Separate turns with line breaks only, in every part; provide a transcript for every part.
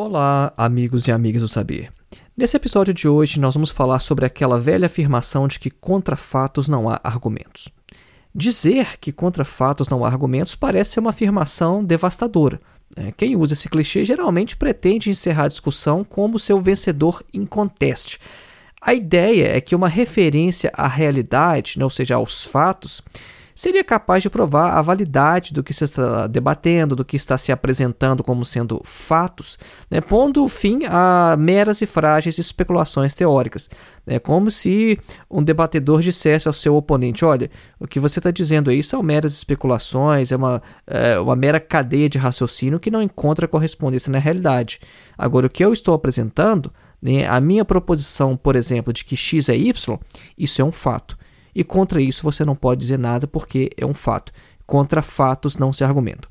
Olá, amigos e amigas do saber. Nesse episódio de hoje, nós vamos falar sobre aquela velha afirmação de que contra fatos não há argumentos. Dizer que contra fatos não há argumentos parece ser uma afirmação devastadora. Né? Quem usa esse clichê geralmente pretende encerrar a discussão como seu vencedor inconteste. A ideia é que uma referência à realidade, né, ou seja, aos fatos, seria capaz de provar a validade do que se está debatendo, do que está se apresentando como sendo fatos, né, pondo fim a meras e frágeis especulações teóricas. É como se um debatedor dissesse ao seu oponente: olha, o que você está dizendo aí são meras especulações, é uma, é uma mera cadeia de raciocínio que não encontra correspondência na realidade. Agora, o que eu estou apresentando, né, a minha proposição, por exemplo, de que x é y, isso é um fato. E contra isso você não pode dizer nada porque é um fato. Contra fatos não se argumenta.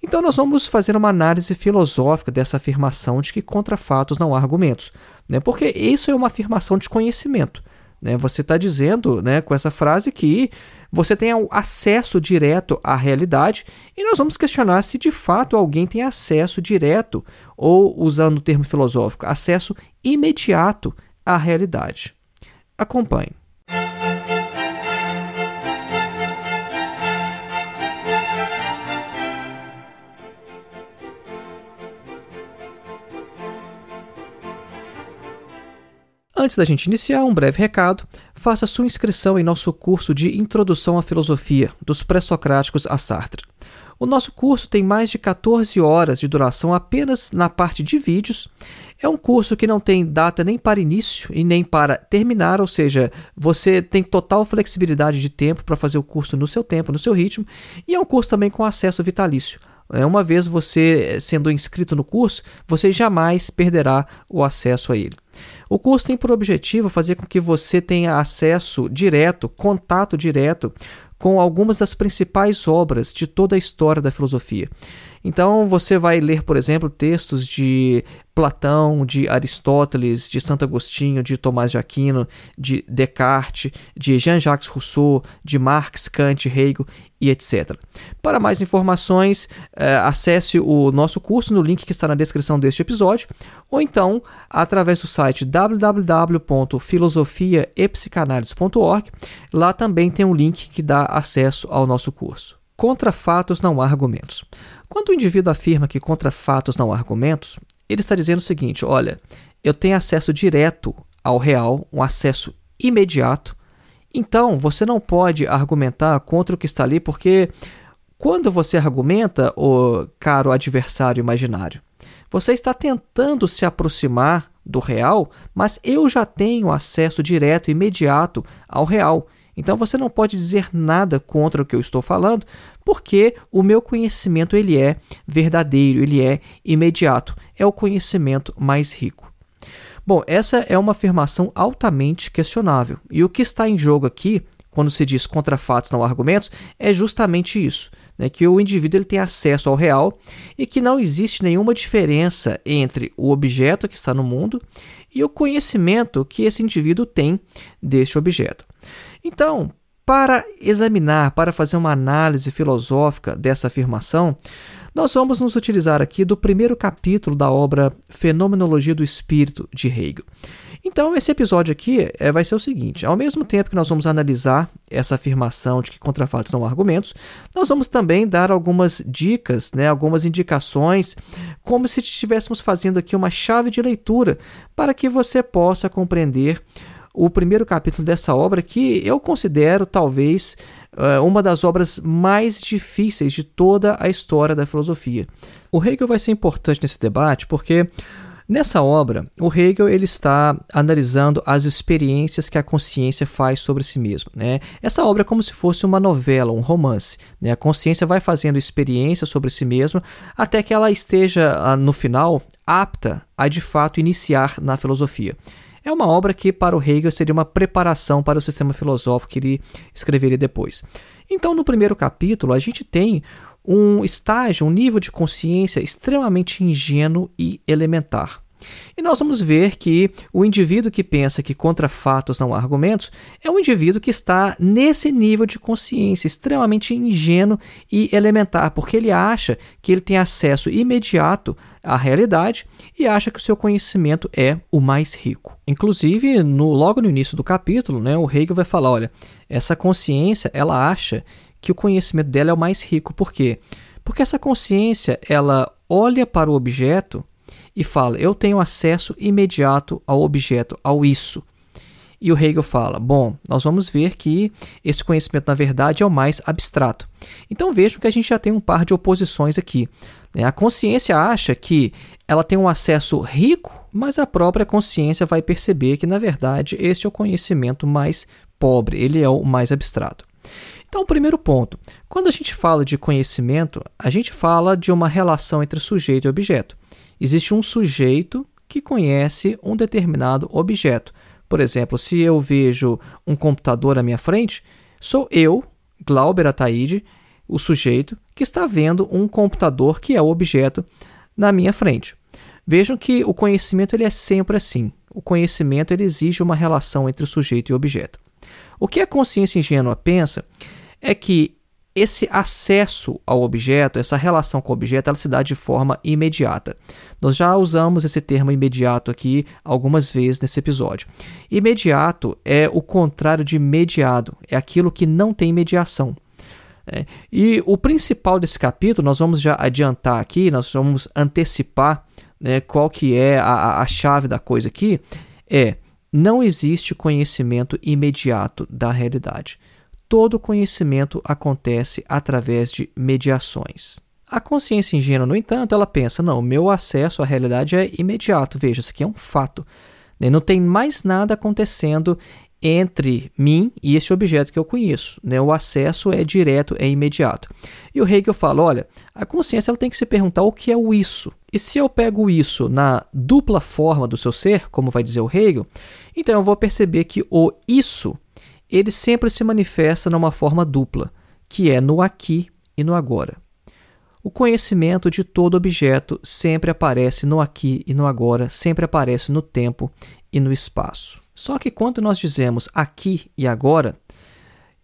Então nós vamos fazer uma análise filosófica dessa afirmação de que contra fatos não há argumentos, né? Porque isso é uma afirmação de conhecimento. Né? Você está dizendo, né, com essa frase que você tem acesso direto à realidade e nós vamos questionar se de fato alguém tem acesso direto ou, usando o termo filosófico, acesso imediato à realidade. Acompanhe. Antes da gente iniciar, um breve recado. Faça sua inscrição em nosso curso de Introdução à Filosofia, dos pré-socráticos a Sartre. O nosso curso tem mais de 14 horas de duração apenas na parte de vídeos. É um curso que não tem data nem para início e nem para terminar, ou seja, você tem total flexibilidade de tempo para fazer o curso no seu tempo, no seu ritmo, e é um curso também com acesso vitalício. É, uma vez você sendo inscrito no curso, você jamais perderá o acesso a ele. O curso tem por objetivo fazer com que você tenha acesso direto, contato direto com algumas das principais obras de toda a história da filosofia. Então você vai ler, por exemplo, textos de Platão, de Aristóteles, de Santo Agostinho, de Tomás de Aquino, de Descartes, de Jean-Jacques Rousseau, de Marx, Kant, Hegel e etc. Para mais informações, eh, acesse o nosso curso no link que está na descrição deste episódio, ou então através do site www.filosofiaepsicanalise.org. Lá também tem um link que dá acesso ao nosso curso. Contra fatos não há argumentos. Quando o indivíduo afirma que contra fatos não há argumentos, ele está dizendo o seguinte: olha, eu tenho acesso direto ao real, um acesso imediato. Então, você não pode argumentar contra o que está ali, porque quando você argumenta, o caro adversário imaginário, você está tentando se aproximar do real, mas eu já tenho acesso direto, imediato ao real. Então você não pode dizer nada contra o que eu estou falando, porque o meu conhecimento ele é verdadeiro, ele é imediato, é o conhecimento mais rico. Bom, essa é uma afirmação altamente questionável. E o que está em jogo aqui, quando se diz contra fatos não argumentos, é justamente isso. Né, que o indivíduo ele tem acesso ao real e que não existe nenhuma diferença entre o objeto que está no mundo e o conhecimento que esse indivíduo tem deste objeto. Então, para examinar, para fazer uma análise filosófica dessa afirmação, nós vamos nos utilizar aqui do primeiro capítulo da obra Fenomenologia do Espírito de Hegel. Então, esse episódio aqui é, vai ser o seguinte: ao mesmo tempo que nós vamos analisar essa afirmação de que contrafatos há argumentos, nós vamos também dar algumas dicas, né, algumas indicações, como se estivéssemos fazendo aqui uma chave de leitura para que você possa compreender o primeiro capítulo dessa obra, que eu considero talvez eh, uma das obras mais difíceis de toda a história da filosofia. O Hegel vai ser importante nesse debate porque Nessa obra, o Hegel ele está analisando as experiências que a consciência faz sobre si mesma. Né? Essa obra é como se fosse uma novela, um romance. Né? A consciência vai fazendo experiências sobre si mesma até que ela esteja, ah, no final, apta a de fato iniciar na filosofia. É uma obra que, para o Hegel, seria uma preparação para o sistema filosófico que ele escreveria depois. Então, no primeiro capítulo, a gente tem um estágio, um nível de consciência extremamente ingênuo e elementar. E nós vamos ver que o indivíduo que pensa que contra fatos não há argumentos é um indivíduo que está nesse nível de consciência extremamente ingênuo e elementar, porque ele acha que ele tem acesso imediato à realidade e acha que o seu conhecimento é o mais rico. Inclusive, no, logo no início do capítulo, né, o Hegel vai falar, olha, essa consciência, ela acha que o conhecimento dela é o mais rico. Por quê? Porque essa consciência, ela olha para o objeto e fala: "Eu tenho acesso imediato ao objeto, ao isso". E o Hegel fala: bom, nós vamos ver que esse conhecimento, na verdade, é o mais abstrato. Então vejam que a gente já tem um par de oposições aqui. Né? A consciência acha que ela tem um acesso rico, mas a própria consciência vai perceber que, na verdade, este é o conhecimento mais pobre, ele é o mais abstrato. Então, primeiro ponto: quando a gente fala de conhecimento, a gente fala de uma relação entre sujeito e objeto. Existe um sujeito que conhece um determinado objeto. Por exemplo, se eu vejo um computador à minha frente, sou eu, Glauber Ataíde, o sujeito que está vendo um computador que é o objeto na minha frente. Vejam que o conhecimento ele é sempre assim. O conhecimento ele exige uma relação entre o sujeito e o objeto. O que a consciência ingênua pensa é que esse acesso ao objeto, essa relação com o objeto, ela se dá de forma imediata. Nós já usamos esse termo imediato aqui algumas vezes nesse episódio. Imediato é o contrário de mediado, é aquilo que não tem mediação. É, e o principal desse capítulo, nós vamos já adiantar aqui, nós vamos antecipar né, qual que é a, a chave da coisa aqui, é não existe conhecimento imediato da realidade todo conhecimento acontece através de mediações. A consciência ingênua, no entanto, ela pensa: não, o meu acesso à realidade é imediato. Veja, isso aqui é um fato. Né? Não tem mais nada acontecendo entre mim e esse objeto que eu conheço. Né? O acesso é direto, é imediato. E o Hegel fala: olha, a consciência ela tem que se perguntar o que é o isso. E se eu pego isso na dupla forma do seu ser, como vai dizer o Hegel, então eu vou perceber que o isso ele sempre se manifesta numa forma dupla, que é no aqui e no agora. O conhecimento de todo objeto sempre aparece no aqui e no agora, sempre aparece no tempo e no espaço. Só que quando nós dizemos aqui e agora,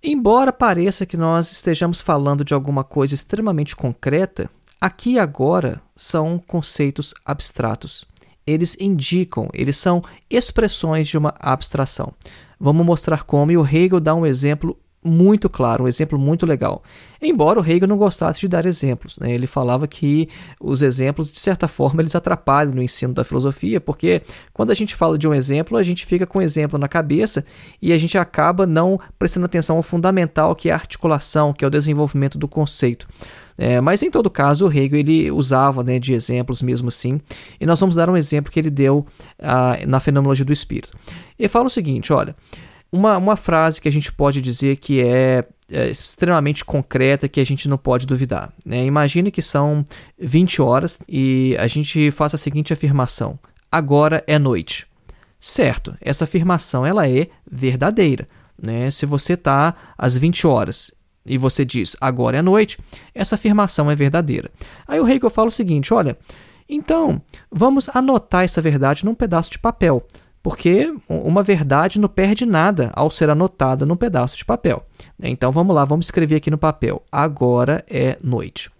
embora pareça que nós estejamos falando de alguma coisa extremamente concreta, aqui e agora são conceitos abstratos. Eles indicam, eles são expressões de uma abstração. Vamos mostrar como, e o Hegel dá um exemplo muito claro, um exemplo muito legal. Embora o Hegel não gostasse de dar exemplos, né? ele falava que os exemplos, de certa forma, eles atrapalham no ensino da filosofia, porque quando a gente fala de um exemplo, a gente fica com o um exemplo na cabeça e a gente acaba não prestando atenção ao fundamental, que é a articulação, que é o desenvolvimento do conceito. É, mas em todo caso, o Hegel ele usava né, de exemplos mesmo assim, e nós vamos dar um exemplo que ele deu uh, na fenomenologia do espírito. Ele fala o seguinte: olha, uma, uma frase que a gente pode dizer que é, é extremamente concreta, que a gente não pode duvidar. Né? Imagine que são 20 horas e a gente faça a seguinte afirmação: agora é noite. Certo, essa afirmação ela é verdadeira. Né? Se você está às 20 horas e você diz agora é noite, essa afirmação é verdadeira. Aí o Hegel fala o seguinte: olha, então vamos anotar essa verdade num pedaço de papel, porque uma verdade não perde nada ao ser anotada num pedaço de papel. Então vamos lá, vamos escrever aqui no papel: agora é noite.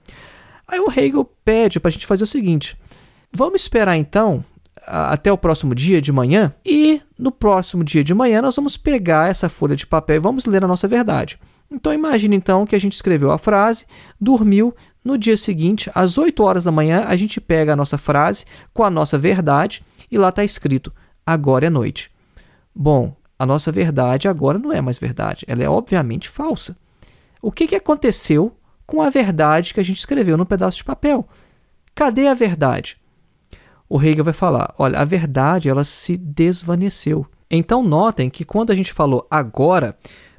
Aí o Hegel pede para a gente fazer o seguinte: vamos esperar então até o próximo dia de manhã e no próximo dia de manhã nós vamos pegar essa folha de papel e vamos ler a nossa verdade. Então imagine então que a gente escreveu a frase, dormiu, no dia seguinte, às 8 horas da manhã, a gente pega a nossa frase com a nossa verdade e lá está escrito: agora é noite. Bom, a nossa verdade agora não é mais verdade, ela é obviamente falsa. O que, que aconteceu com a verdade que a gente escreveu no pedaço de papel? Cadê a verdade? o Hegel vai falar: olha, a verdade ela se desvaneceu. Então notem que quando a gente falou agora,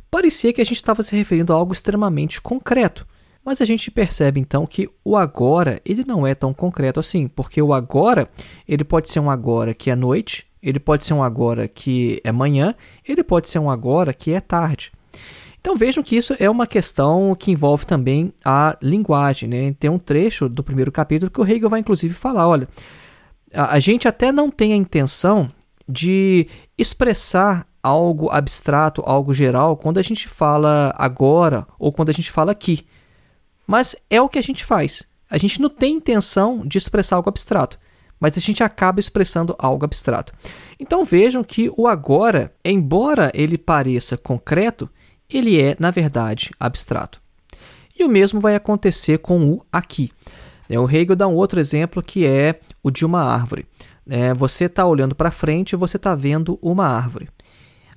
parecia que a gente estava se referindo a algo extremamente concreto. Mas a gente percebe então que o agora ele não é tão concreto assim, porque o agora ele pode ser um agora que é noite, ele pode ser um agora que é manhã, ele pode ser um agora que é tarde. Então vejam que isso é uma questão que envolve também a linguagem. Né? Tem um trecho do primeiro capítulo que o Hegel vai inclusive falar: olha, a, a gente até não tem a intenção de expressar algo abstrato, algo geral, quando a gente fala agora ou quando a gente fala aqui. Mas é o que a gente faz. A gente não tem intenção de expressar algo abstrato, mas a gente acaba expressando algo abstrato. Então vejam que o agora, embora ele pareça concreto, ele é, na verdade, abstrato. E o mesmo vai acontecer com o aqui. Né, o Hegel dá um outro exemplo que é o de uma árvore. É, você está olhando para frente e você está vendo uma árvore.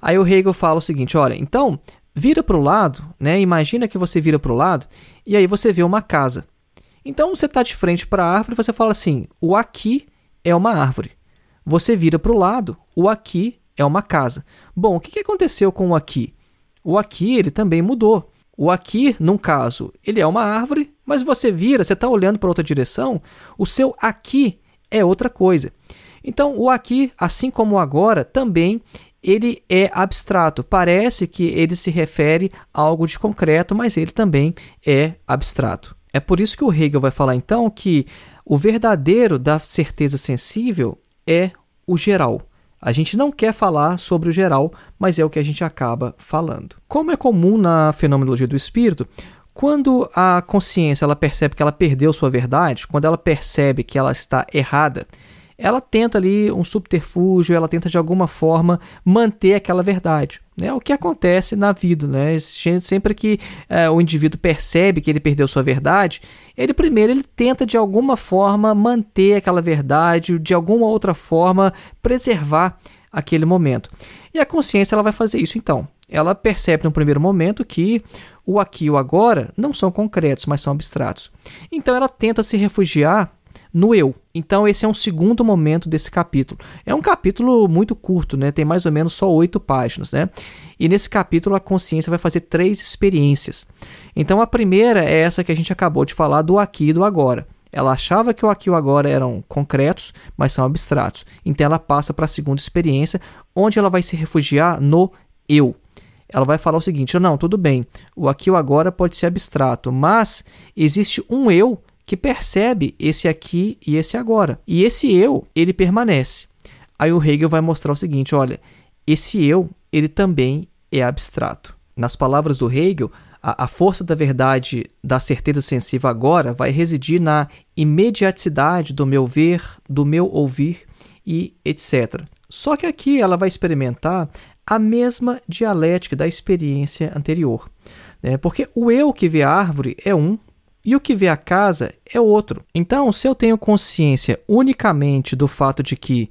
Aí o Hegel fala o seguinte: olha, então vira para o lado, né? Imagina que você vira para o lado e aí você vê uma casa. Então você está de frente para a árvore e você fala assim: o aqui é uma árvore. Você vira para o lado, o aqui é uma casa. Bom, o que aconteceu com o aqui? O aqui ele também mudou. O aqui, num caso, ele é uma árvore, mas você vira, você está olhando para outra direção, o seu aqui é outra coisa. Então, o aqui, assim como o agora, também ele é abstrato. Parece que ele se refere a algo de concreto, mas ele também é abstrato. É por isso que o Hegel vai falar então que o verdadeiro da certeza sensível é o geral. A gente não quer falar sobre o geral, mas é o que a gente acaba falando. Como é comum na fenomenologia do espírito, quando a consciência ela percebe que ela perdeu sua verdade, quando ela percebe que ela está errada, ela tenta ali um subterfúgio, ela tenta de alguma forma manter aquela verdade. Né? o que acontece na vida. Né? Sempre que é, o indivíduo percebe que ele perdeu sua verdade, ele primeiro ele tenta de alguma forma manter aquela verdade, de alguma outra forma preservar aquele momento. E a consciência ela vai fazer isso então. Ela percebe no primeiro momento que o aqui e o agora não são concretos, mas são abstratos. Então ela tenta se refugiar no eu. Então, esse é um segundo momento desse capítulo. É um capítulo muito curto, né? tem mais ou menos só oito páginas. Né? E nesse capítulo, a consciência vai fazer três experiências. Então, a primeira é essa que a gente acabou de falar do aqui e do agora. Ela achava que o aqui e o agora eram concretos, mas são abstratos. Então, ela passa para a segunda experiência, onde ela vai se refugiar no eu ela vai falar o seguinte: não, tudo bem, o aqui e o agora pode ser abstrato, mas existe um eu que percebe esse aqui e esse agora. E esse eu, ele permanece. Aí o Hegel vai mostrar o seguinte, olha, esse eu, ele também é abstrato. Nas palavras do Hegel, a, a força da verdade, da certeza sensível agora, vai residir na imediaticidade do meu ver, do meu ouvir e etc. Só que aqui ela vai experimentar a mesma dialética da experiência anterior. Né? Porque o eu que vê a árvore é um, e o que vê a casa é outro. Então, se eu tenho consciência unicamente do fato de que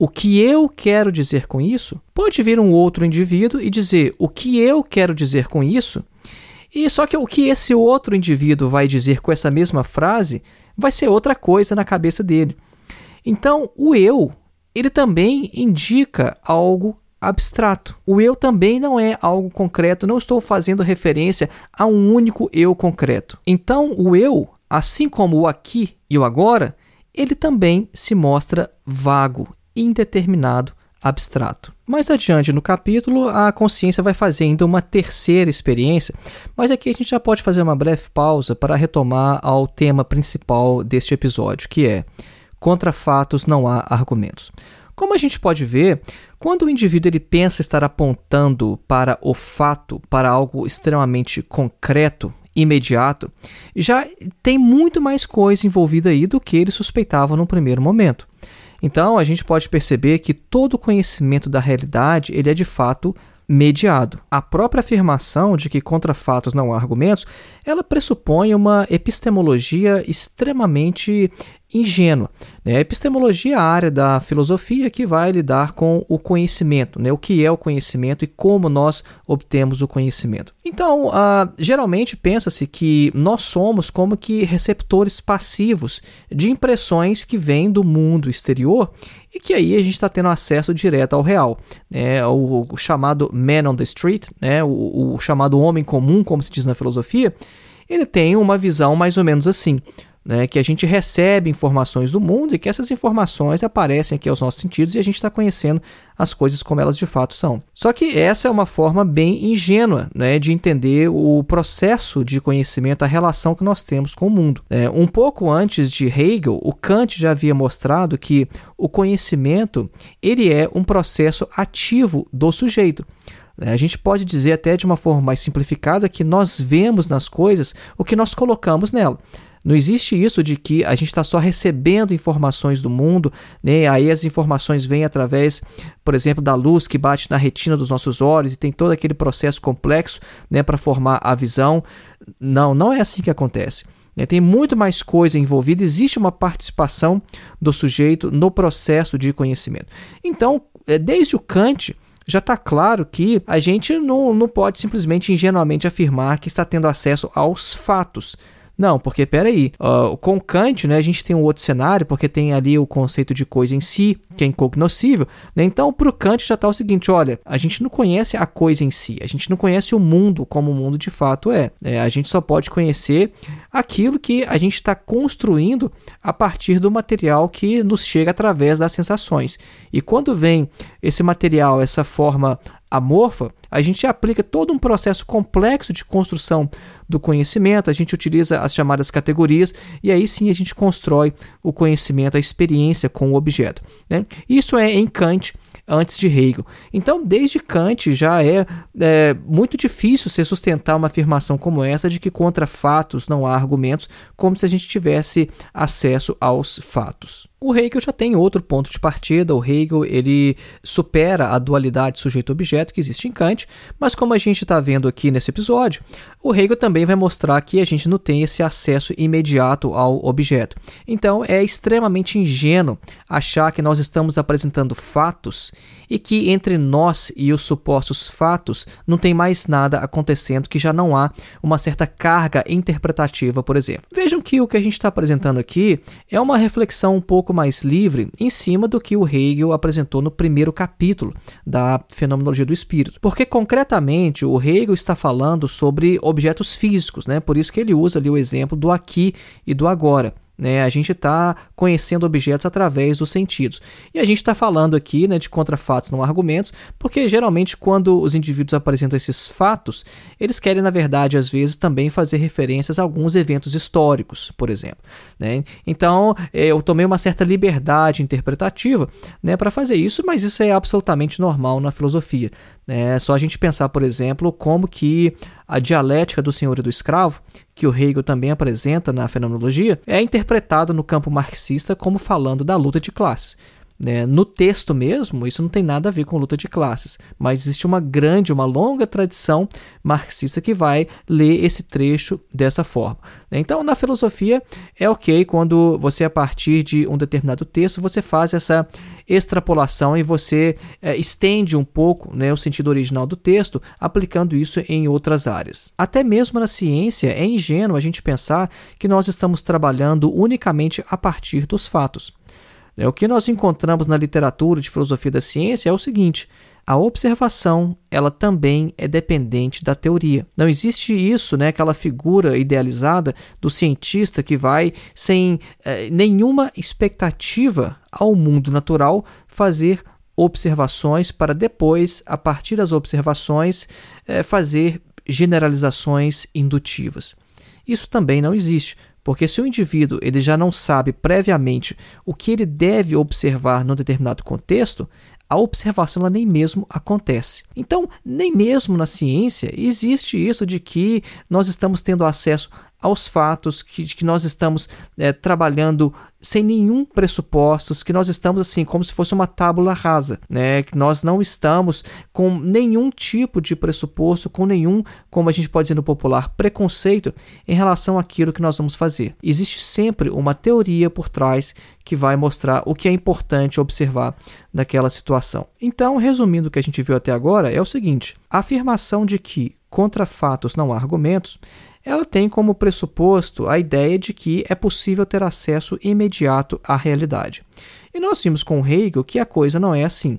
O que eu quero dizer com isso? Pode vir um outro indivíduo e dizer o que eu quero dizer com isso? E só que o que esse outro indivíduo vai dizer com essa mesma frase vai ser outra coisa na cabeça dele. Então, o eu, ele também indica algo abstrato. O eu também não é algo concreto, não estou fazendo referência a um único eu concreto. Então, o eu, assim como o aqui e o agora, ele também se mostra vago, indeterminado, abstrato. Mais adiante no capítulo, a consciência vai fazer ainda uma terceira experiência, mas aqui a gente já pode fazer uma breve pausa para retomar ao tema principal deste episódio, que é contra fatos não há argumentos. Como a gente pode ver, quando o indivíduo ele pensa estar apontando para o fato, para algo extremamente concreto, imediato, já tem muito mais coisa envolvida aí do que ele suspeitava no primeiro momento. Então, a gente pode perceber que todo conhecimento da realidade ele é de fato mediado. A própria afirmação de que contra fatos não há argumentos, ela pressupõe uma epistemologia extremamente ingênua. Né? A epistemologia é a área da filosofia que vai lidar com o conhecimento, né? o que é o conhecimento e como nós obtemos o conhecimento. Então, geralmente pensa-se que nós somos como que receptores passivos de impressões que vêm do mundo exterior e que aí a gente está tendo acesso direto ao real. Né? O, o, chamado man on the street, né? o, o chamado homem comum, como se diz na filosofia, ele tem uma visão mais ou menos assim né, que a gente recebe informações do mundo e que essas informações aparecem aqui aos nossos sentidos e a gente está conhecendo as coisas como elas de fato são. Só que essa é uma forma bem ingênua né, de entender o processo de conhecimento, a relação que nós temos com o mundo. É, um pouco antes de Hegel, o Kant já havia mostrado que o conhecimento ele é um processo ativo do sujeito. É, a gente pode dizer até de uma forma mais simplificada que nós vemos nas coisas o que nós colocamos nela. Não existe isso de que a gente está só recebendo informações do mundo, né? aí as informações vêm através, por exemplo, da luz que bate na retina dos nossos olhos e tem todo aquele processo complexo né, para formar a visão. Não, não é assim que acontece. Né? Tem muito mais coisa envolvida, existe uma participação do sujeito no processo de conhecimento. Então, é, desde o Kant, já está claro que a gente não, não pode simplesmente ingenuamente afirmar que está tendo acesso aos fatos. Não, porque peraí, uh, com Kant, né, a gente tem um outro cenário, porque tem ali o conceito de coisa em si, que é incognoscível, né? Então, para o Kant já está o seguinte, olha, a gente não conhece a coisa em si, a gente não conhece o mundo como o mundo de fato é. é a gente só pode conhecer aquilo que a gente está construindo a partir do material que nos chega através das sensações. E quando vem esse material, essa forma amorfa, a gente aplica todo um processo complexo de construção do conhecimento, a gente utiliza as chamadas categorias e aí sim a gente constrói o conhecimento, a experiência com o objeto. Né? Isso é em Kant antes de Hegel. Então, desde Kant já é, é, muito difícil se sustentar uma afirmação como essa de que contra fatos não há argumentos, como se a gente tivesse acesso aos fatos. O Hegel já tem outro ponto de partida. O Hegel ele supera a dualidade sujeito-objeto que existe em Kant, mas como a gente está vendo aqui nesse episódio, o Hegel também vai mostrar que a gente não tem esse acesso imediato ao objeto. Então é extremamente ingênuo achar que nós estamos apresentando fatos e que entre nós e os supostos fatos não tem mais nada acontecendo, que já não há uma certa carga interpretativa, por exemplo. Vejam que o que a gente está apresentando aqui é uma reflexão um pouco pouco mais livre em cima do que o Hegel apresentou no primeiro capítulo da Fenomenologia do Espírito. Porque concretamente o Hegel está falando sobre objetos físicos, né? Por isso que ele usa ali o exemplo do aqui e do agora. Né? A gente está conhecendo objetos através dos sentidos. E a gente está falando aqui né, de contrafatos, não argumentos, porque geralmente quando os indivíduos apresentam esses fatos, eles querem, na verdade, às vezes também fazer referências a alguns eventos históricos, por exemplo. Né? Então, é, eu tomei uma certa liberdade interpretativa né, para fazer isso, mas isso é absolutamente normal na filosofia. É só a gente pensar, por exemplo, como que a dialética do senhor e do escravo, que o Hegel também apresenta na fenomenologia, é interpretado no campo marxista como falando da luta de classes. Né? No texto mesmo, isso não tem nada a ver com luta de classes, mas existe uma grande, uma longa tradição marxista que vai ler esse trecho dessa forma. Então, na filosofia, é ok quando você, a partir de um determinado texto, você faz essa extrapolação e você é, estende um pouco né, o sentido original do texto, aplicando isso em outras áreas. Até mesmo na ciência, é ingênuo a gente pensar que nós estamos trabalhando unicamente a partir dos fatos. É, o que nós encontramos na literatura de filosofia da ciência é o seguinte: a observação ela também é dependente da teoria. Não existe isso, né, aquela figura idealizada do cientista que vai sem eh, nenhuma expectativa ao mundo natural fazer observações para depois, a partir das observações, eh, fazer generalizações indutivas. Isso também não existe. Porque se o indivíduo ele já não sabe previamente o que ele deve observar num determinado contexto, a observação ela nem mesmo acontece. Então, nem mesmo na ciência existe isso de que nós estamos tendo acesso aos fatos, que, que nós estamos é, trabalhando sem nenhum pressupostos, que nós estamos assim como se fosse uma tábula rasa, né? Que nós não estamos com nenhum tipo de pressuposto, com nenhum, como a gente pode dizer no popular, preconceito em relação àquilo que nós vamos fazer. Existe sempre uma teoria por trás que vai mostrar o que é importante observar naquela situação. Então, resumindo o que a gente viu até agora, é o seguinte: a afirmação de que contra fatos não há argumentos ela tem como pressuposto a ideia de que é possível ter acesso imediato à realidade. E nós vimos com Hegel que a coisa não é assim,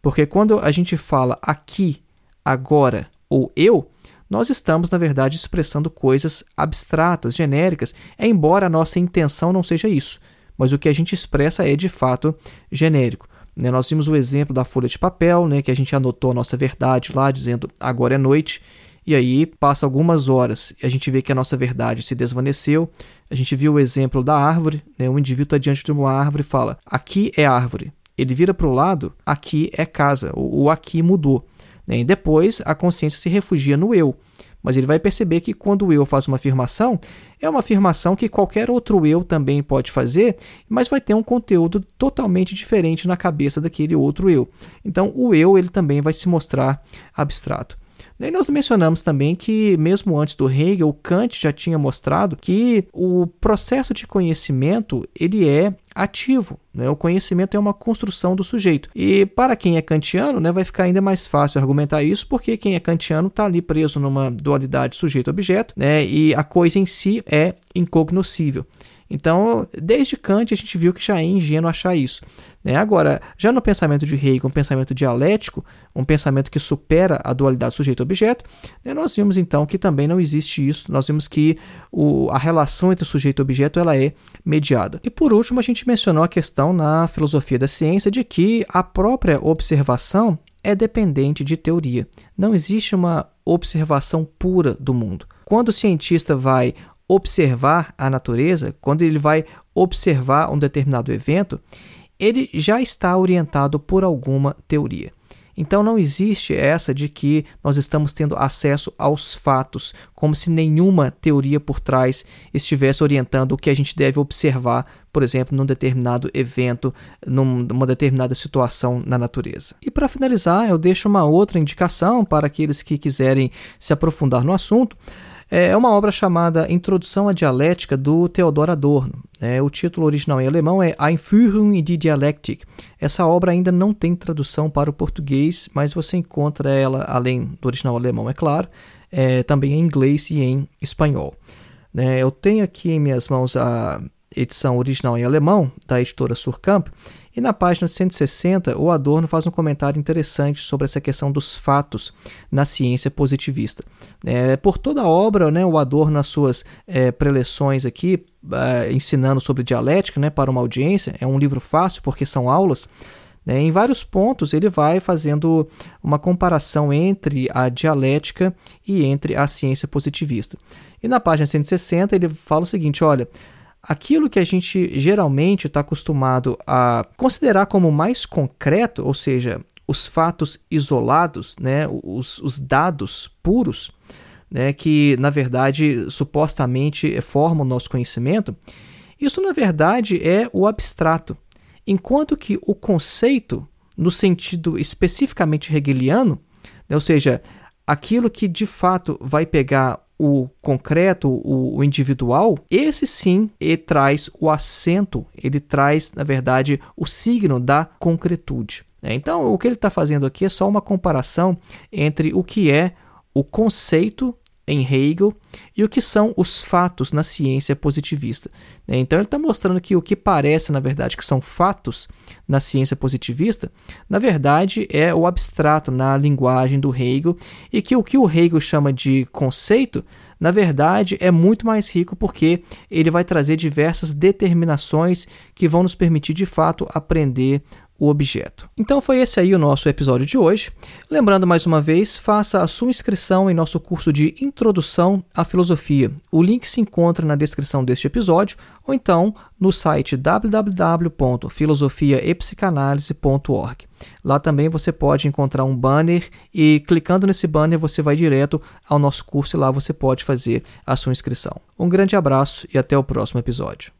porque quando a gente fala aqui, agora ou eu, nós estamos, na verdade, expressando coisas abstratas, genéricas, embora a nossa intenção não seja isso, mas o que a gente expressa é de fato genérico. Né? Nós vimos o exemplo da folha de papel, né, que a gente anotou a nossa verdade lá, dizendo agora é noite, e aí passa algumas horas e a gente vê que a nossa verdade se desvaneceu. A gente viu o exemplo da árvore, né? um indivíduo está diante de uma árvore e fala: aqui é árvore. Ele vira para o lado, aqui é casa, o, o aqui mudou. Né? E depois a consciência se refugia no eu. Mas ele vai perceber que quando o eu faz uma afirmação, é uma afirmação que qualquer outro eu também pode fazer, mas vai ter um conteúdo totalmente diferente na cabeça daquele outro eu. Então o eu ele também vai se mostrar abstrato. E nós mencionamos também que, mesmo antes do Hegel, Kant já tinha mostrado que o processo de conhecimento ele é ativo. Né? O conhecimento é uma construção do sujeito. E para quem é kantiano, né, vai ficar ainda mais fácil argumentar isso, porque quem é kantiano está ali preso numa dualidade sujeito-objeto, né, e a coisa em si é incognoscível. Então, desde Kant, a gente viu que já é ingênuo achar isso. Né? Agora, já no pensamento de Hegel, um pensamento dialético, um pensamento que supera a dualidade sujeito-objeto, né, nós vimos então que também não existe isso. Nós vimos que o, a relação entre sujeito e objeto ela é mediada. E por último, a gente mencionou a questão na filosofia da ciência de que a própria observação é dependente de teoria. Não existe uma observação pura do mundo. Quando o cientista vai observar a natureza, quando ele vai observar um determinado evento, ele já está orientado por alguma teoria. Então não existe essa de que nós estamos tendo acesso aos fatos, como se nenhuma teoria por trás estivesse orientando o que a gente deve observar, por exemplo, num determinado evento, numa determinada situação na natureza. E para finalizar, eu deixo uma outra indicação para aqueles que quiserem se aprofundar no assunto. É uma obra chamada Introdução à Dialética do Theodor Adorno. É, o título original em alemão é Einführung in die Dialektik. Essa obra ainda não tem tradução para o português, mas você encontra ela, além do original alemão, é claro, é, também em inglês e em espanhol. É, eu tenho aqui em minhas mãos a edição original em alemão, da editora Surkamp, e na página 160, o Adorno faz um comentário interessante sobre essa questão dos fatos na ciência positivista. É, por toda a obra, né, o Adorno, nas suas é, preleções aqui, é, ensinando sobre dialética né, para uma audiência, é um livro fácil porque são aulas. Né, em vários pontos, ele vai fazendo uma comparação entre a dialética e entre a ciência positivista. E na página 160, ele fala o seguinte: olha aquilo que a gente geralmente está acostumado a considerar como mais concreto, ou seja, os fatos isolados, né, os, os dados puros, né, que na verdade supostamente formam o nosso conhecimento, isso na verdade é o abstrato. Enquanto que o conceito, no sentido especificamente hegeliano, né, ou seja, aquilo que de fato vai pegar o concreto, o, o, individual, esse sim ele traz o acento, ele traz, na verdade, o signo da concretude. Né? Então, o que ele está fazendo aqui é só uma comparação entre o que é o conceito em Hegel e o que são os fatos na ciência positivista. Né? Então ele está mostrando que o que parece, na verdade, que são fatos na ciência positivista, na verdade é o abstrato na linguagem do Hegel e que o que o Hegel chama de conceito, na verdade é muito mais rico porque ele vai trazer diversas determinações que vão nos permitir de fato aprender o objeto. Então foi esse aí o nosso episódio de hoje. Lembrando mais uma vez, faça a sua inscrição em nosso curso de Introdução à Filosofia. O link se encontra na descrição deste episódio ou então no site www.filosofiaepsicanalise.org. Lá também você pode encontrar um banner e clicando nesse banner você vai direto ao nosso curso e lá você pode fazer a sua inscrição. Um grande abraço e até o próximo episódio.